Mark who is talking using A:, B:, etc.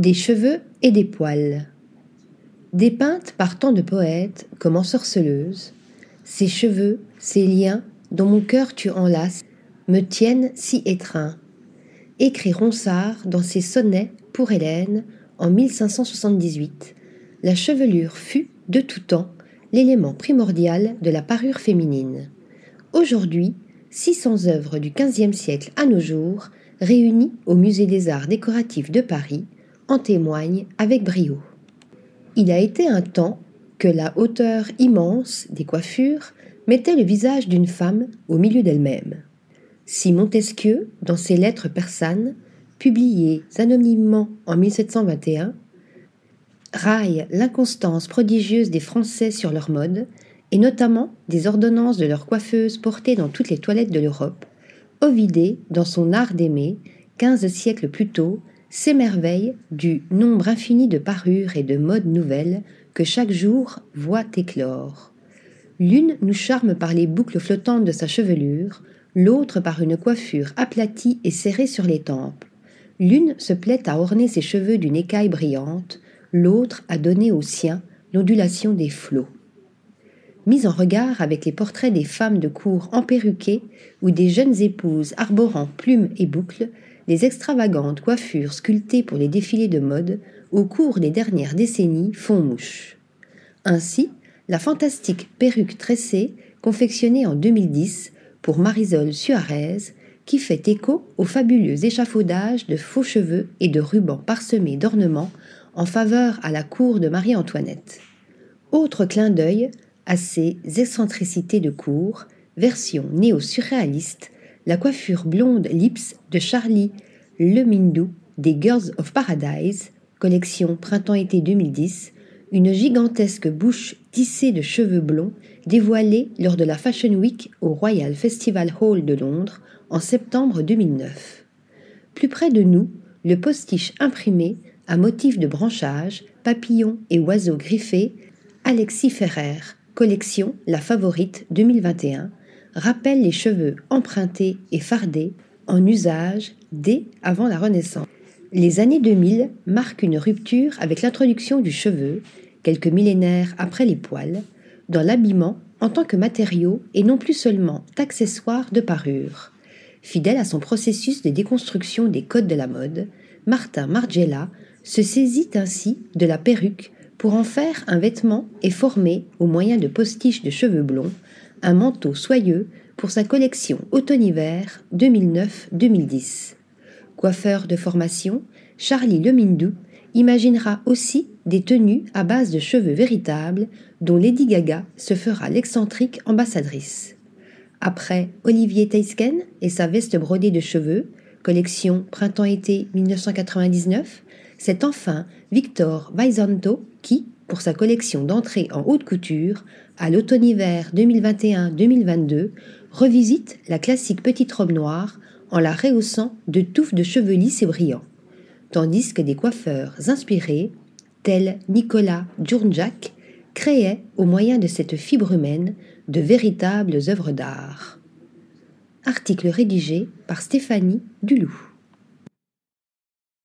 A: Des cheveux et des poils. Dépeinte par tant de poètes comme ensorceleuse, ces cheveux, ces liens dont mon cœur tu enlaces, me tiennent si étreint. Écrit Ronsard dans ses sonnets pour Hélène en 1578, la chevelure fut, de tout temps, l'élément primordial de la parure féminine. Aujourd'hui, 600 œuvres du XVe siècle à nos jours, réunies au Musée des Arts décoratifs de Paris, en témoigne avec brio. Il a été un temps que la hauteur immense des coiffures mettait le visage d'une femme au milieu d'elle-même. Si Montesquieu, dans ses lettres persanes, publiées anonymement en 1721, raille l'inconstance prodigieuse des Français sur leur mode, et notamment des ordonnances de leurs coiffeuses portées dans toutes les toilettes de l'Europe, Ovidé, dans son Art d'aimer, quinze siècles plus tôt, s'émerveille du nombre infini de parures et de modes nouvelles que chaque jour voit éclore. L'une nous charme par les boucles flottantes de sa chevelure, l'autre par une coiffure aplatie et serrée sur les tempes. L'une se plaît à orner ses cheveux d'une écaille brillante, l'autre à donner aux siens l'ondulation des flots. Mise en regard avec les portraits des femmes de cour emperruquées ou des jeunes épouses arborant plumes et boucles, extravagantes coiffures sculptées pour les défilés de mode au cours des dernières décennies font mouche. Ainsi, la fantastique perruque tressée, confectionnée en 2010 pour Marisol Suarez, qui fait écho au fabuleux échafaudage de faux cheveux et de rubans parsemés d'ornements en faveur à la cour de Marie-Antoinette. Autre clin d'œil à ces excentricités de cour, version néo-surréaliste la coiffure blonde lips de Charlie Lemindou des Girls of Paradise, collection printemps-été 2010, une gigantesque bouche tissée de cheveux blonds dévoilée lors de la Fashion Week au Royal Festival Hall de Londres en septembre 2009. Plus près de nous, le postiche imprimé à motifs de branchage, papillons et oiseaux griffés, Alexis Ferrer, collection La Favorite 2021, rappelle les cheveux empruntés et fardés en usage dès avant la Renaissance. Les années 2000 marquent une rupture avec l'introduction du cheveu, quelques millénaires après les poils, dans l'habillement en tant que matériau et non plus seulement d'accessoire de parure. Fidèle à son processus de déconstruction des codes de la mode, Martin Margiela se saisit ainsi de la perruque pour en faire un vêtement et former, au moyen de postiches de cheveux blonds, un manteau soyeux pour sa collection automne-hiver 2009-2010. Coiffeur de formation, Charlie Lemindou imaginera aussi des tenues à base de cheveux véritables dont Lady Gaga se fera l'excentrique ambassadrice. Après Olivier Teisken et sa veste brodée de cheveux, collection printemps-été 1999, c'est enfin Victor Vaisanto qui, pour sa collection d'entrées en haute couture, à l'automne-hiver 2021-2022, revisite la classique petite robe noire en la rehaussant de touffes de cheveux lisses et brillants, tandis que des coiffeurs inspirés, tels Nicolas Djurnjak, créaient, au moyen de cette fibre humaine, de véritables œuvres d'art. Article rédigé par Stéphanie Dulou.